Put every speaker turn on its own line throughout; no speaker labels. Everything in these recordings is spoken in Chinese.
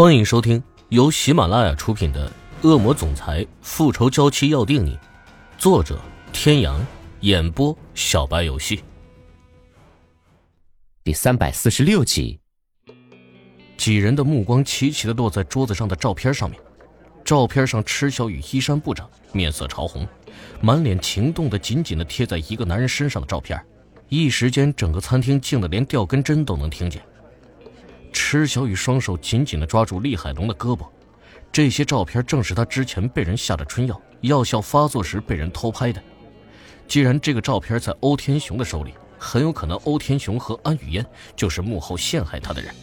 欢迎收听由喜马拉雅出品的《恶魔总裁复仇娇妻要定你》，作者：天阳，演播：小白游戏。
第三百四十六集，
几人的目光齐齐的落在桌子上的照片上面。照片上，池小雨衣衫不整，面色潮红，满脸情动的紧紧的贴在一个男人身上的照片，一时间整个餐厅静的连掉根针都能听见。池小雨双手紧紧的抓住厉海龙的胳膊，这些照片正是他之前被人下的春药，药效发作时被人偷拍的。既然这个照片在欧天雄的手里，很有可能欧天雄和安雨嫣就是幕后陷害他的人。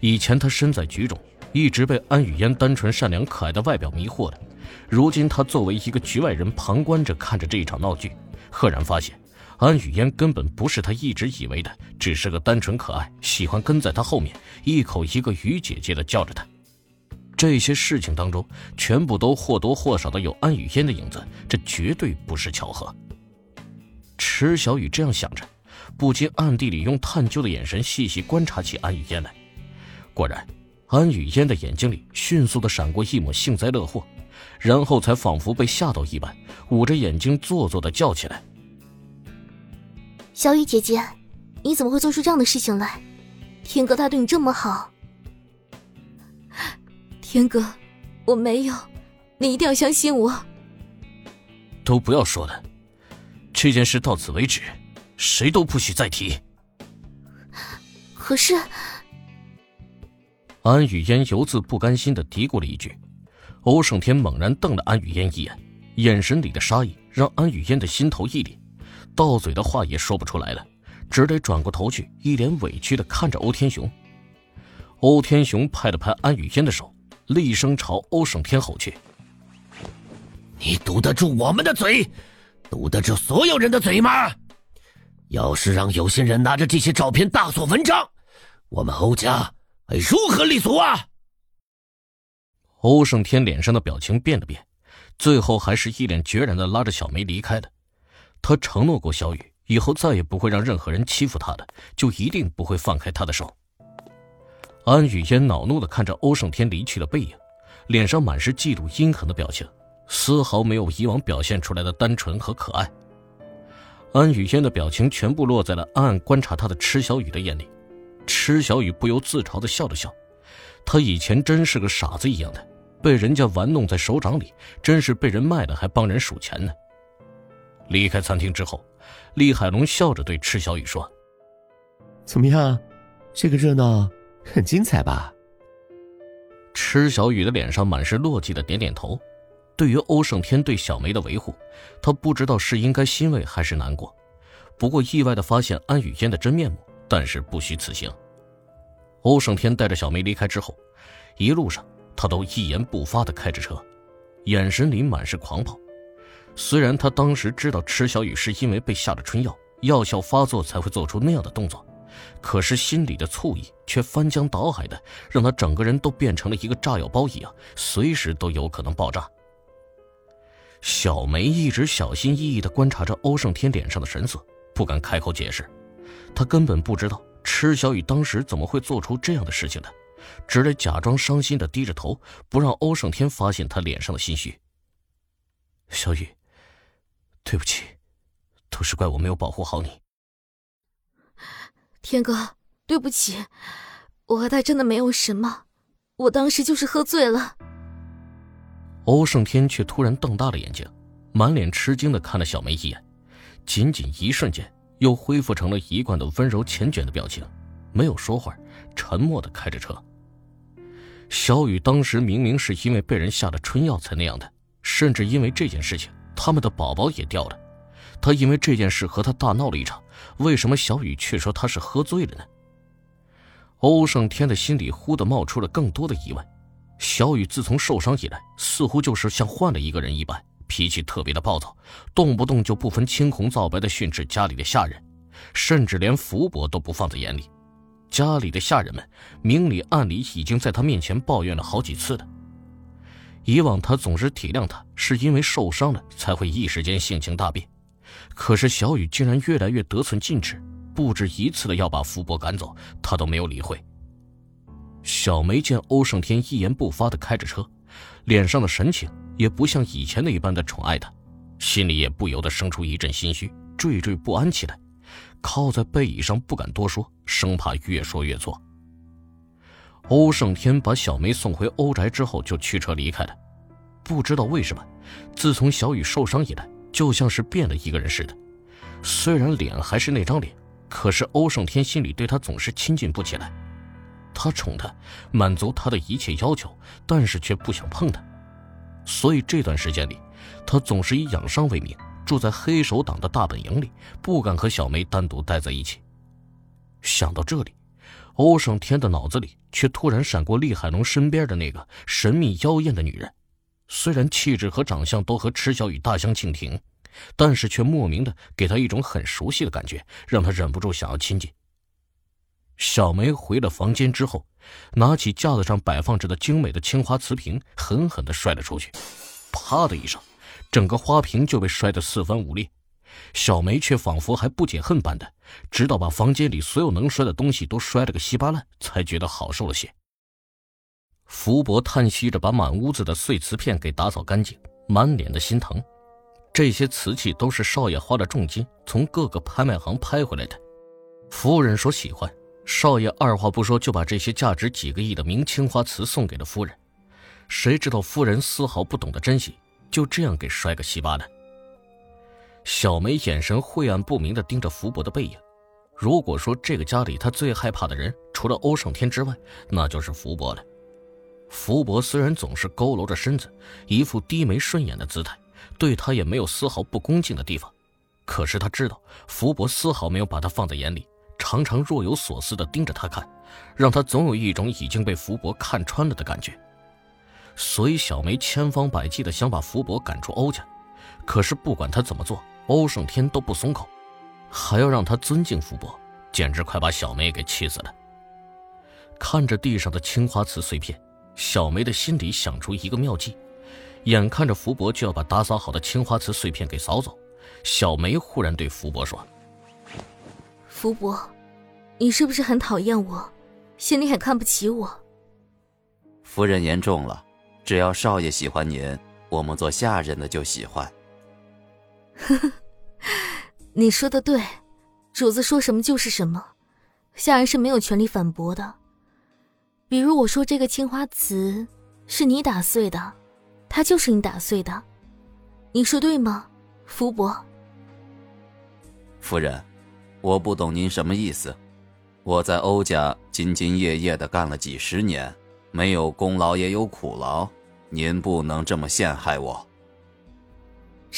以前他身在局中。一直被安雨嫣单纯善良可爱的外表迷惑的，如今他作为一个局外人旁观着看着这一场闹剧，赫然发现，安雨嫣根本不是他一直以为的，只是个单纯可爱、喜欢跟在他后面一口一个雨姐姐的叫着他。这些事情当中，全部都或多或少的有安雨嫣的影子，这绝对不是巧合。池小雨这样想着，不禁暗地里用探究的眼神细细观察起安雨嫣来，果然。安雨嫣的眼睛里迅速的闪过一抹幸灾乐祸，然后才仿佛被吓到一般，捂着眼睛做作的叫起来：“
小雨姐姐，你怎么会做出这样的事情来？天哥他对你这么好。”
天哥，我没有，你一定要相信我。
都不要说了，这件事到此为止，谁都不许再提。
可是。
安雨嫣犹自不甘心的嘀咕了一句，欧胜天猛然瞪了安雨嫣一眼，眼神里的杀意让安雨嫣的心头一凛，到嘴的话也说不出来了，只得转过头去，一脸委屈的看着欧天雄。欧天雄拍了拍安雨嫣的手，厉声朝欧胜天吼去：“
你堵得住我们的嘴，堵得住所有人的嘴吗？要是让有心人拿着这些照片大做文章，我们欧家还……”如何立足啊？
欧胜天脸上的表情变了变，最后还是一脸决然的拉着小梅离开了。他承诺过小雨，以后再也不会让任何人欺负他的，就一定不会放开他的手。安雨嫣恼怒的看着欧胜天离去的背影，脸上满是嫉妒阴狠的表情，丝毫没有以往表现出来的单纯和可爱。安雨嫣的表情全部落在了暗暗观察他的池小雨的眼里。池小雨不由自嘲的笑了笑，他以前真是个傻子一样的，被人家玩弄在手掌里，真是被人卖了还帮人数钱呢。离开餐厅之后，厉海龙笑着对池小雨说：“
怎么样，这个热闹很精彩吧？”
池小雨的脸上满是落寂的点点头。对于欧胜天对小梅的维护，他不知道是应该欣慰还是难过。不过意外的发现安雨嫣的真面目。但是不虚此行。欧胜天带着小梅离开之后，一路上他都一言不发的开着车，眼神里满是狂暴。虽然他当时知道池小雨是因为被下了春药，药效发作才会做出那样的动作，可是心里的醋意却翻江倒海的，让他整个人都变成了一个炸药包一样，随时都有可能爆炸。小梅一直小心翼翼的观察着欧胜天脸上的神色，不敢开口解释。他根本不知道池小雨当时怎么会做出这样的事情的，只得假装伤心的低着头，不让欧胜天发现他脸上的心虚。小雨，对不起，都是怪我没有保护好你。
天哥，对不起，我和他真的没有什么，我当时就是喝醉了。
欧胜天却突然瞪大了眼睛，满脸吃惊的看了小梅一眼，仅仅一瞬间。又恢复成了一贯的温柔缱绻的表情，没有说话，沉默的开着车。小雨当时明明是因为被人下了春药才那样的，甚至因为这件事情，他们的宝宝也掉了。他因为这件事和他大闹了一场，为什么小雨却说他是喝醉了呢？欧胜天的心里忽的冒出了更多的疑问。小雨自从受伤以来，似乎就是像换了一个人一般。脾气特别的暴躁，动不动就不分青红皂白的训斥家里的下人，甚至连福伯都不放在眼里。家里的下人们明里暗里已经在他面前抱怨了好几次了。以往他总是体谅他，是因为受伤了才会一时间性情大变。可是小雨竟然越来越得寸进尺，不止一次的要把福伯赶走，他都没有理会。小梅见欧胜天一言不发的开着车，脸上的神情也不像以前那一般的宠爱他，心里也不由得生出一阵心虚，惴惴不安起来，靠在背椅上不敢多说，生怕越说越错。欧胜天把小梅送回欧宅之后，就驱车离开了。不知道为什么，自从小雨受伤以来，就像是变了一个人似的。虽然脸还是那张脸，可是欧胜天心里对他总是亲近不起来。他宠他，满足他的一切要求，但是却不想碰他。所以这段时间里，他总是以养伤为名，住在黑手党的大本营里，不敢和小梅单独待在一起。想到这里，欧胜天的脑子里却突然闪过厉海龙身边的那个神秘妖艳的女人。虽然气质和长相都和池小雨大相径庭，但是却莫名的给他一种很熟悉的感觉，让他忍不住想要亲近。小梅回了房间之后，拿起架子上摆放着的精美的青花瓷瓶，狠狠的摔了出去，啪的一声，整个花瓶就被摔得四分五裂。小梅却仿佛还不解恨般的，直到把房间里所有能摔的东西都摔了个稀巴烂，才觉得好受了些。福伯叹息着，把满屋子的碎瓷片给打扫干净，满脸的心疼。这些瓷器都是少爷花了重金从各个拍卖行拍回来的。夫人说喜欢，少爷二话不说就把这些价值几个亿的明青花瓷送给了夫人。谁知道夫人丝毫不懂得珍惜，就这样给摔个稀巴烂。小梅眼神晦暗不明的盯着福伯的背影。如果说这个家里她最害怕的人除了欧胜天之外，那就是福伯了。福伯虽然总是佝偻着身子，一副低眉顺眼的姿态，对她也没有丝毫不恭敬的地方。可是他知道，福伯丝毫没有把他放在眼里，常常若有所思的盯着他看，让他总有一种已经被福伯看穿了的感觉。所以小梅千方百计的想把福伯赶出欧家，可是不管他怎么做，欧胜天都不松口，还要让他尊敬福伯，简直快把小梅给气死了。看着地上的青花瓷碎片。小梅的心里想出一个妙计，眼看着福伯就要把打扫好的青花瓷碎片给扫走，小梅忽然对福伯说：“
福伯，你是不是很讨厌我，心里很看不起我？”
夫人言重了，只要少爷喜欢您，我们做下人的就喜欢。
呵呵，你说的对，主子说什么就是什么，下人是没有权利反驳的。比如我说这个青花瓷是你打碎的，它就是你打碎的，你说对吗，福伯？
夫人，我不懂您什么意思。我在欧家兢兢业业的干了几十年，没有功劳也有苦劳，您不能这么陷害我。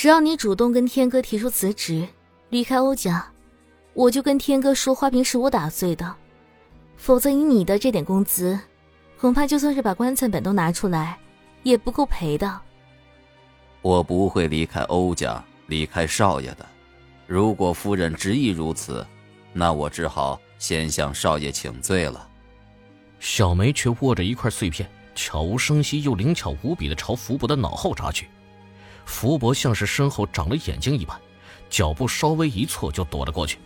只要你主动跟天哥提出辞职，离开欧家，我就跟天哥说花瓶是我打碎的。否则，以你的这点工资，恐怕就算是把棺材本都拿出来，也不够赔的。
我不会离开欧家，离开少爷的。如果夫人执意如此，那我只好先向少爷请罪了。
小梅却握着一块碎片，悄无声息又灵巧无比的朝福伯的脑后扎去。福伯像是身后长了眼睛一般，脚步稍微一错就躲了过去。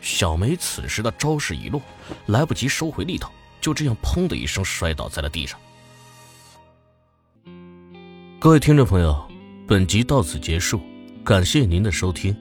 小梅此时的招式一落，来不及收回力道，就这样砰的一声摔倒在了地上。各位听众朋友，本集到此结束，感谢您的收听。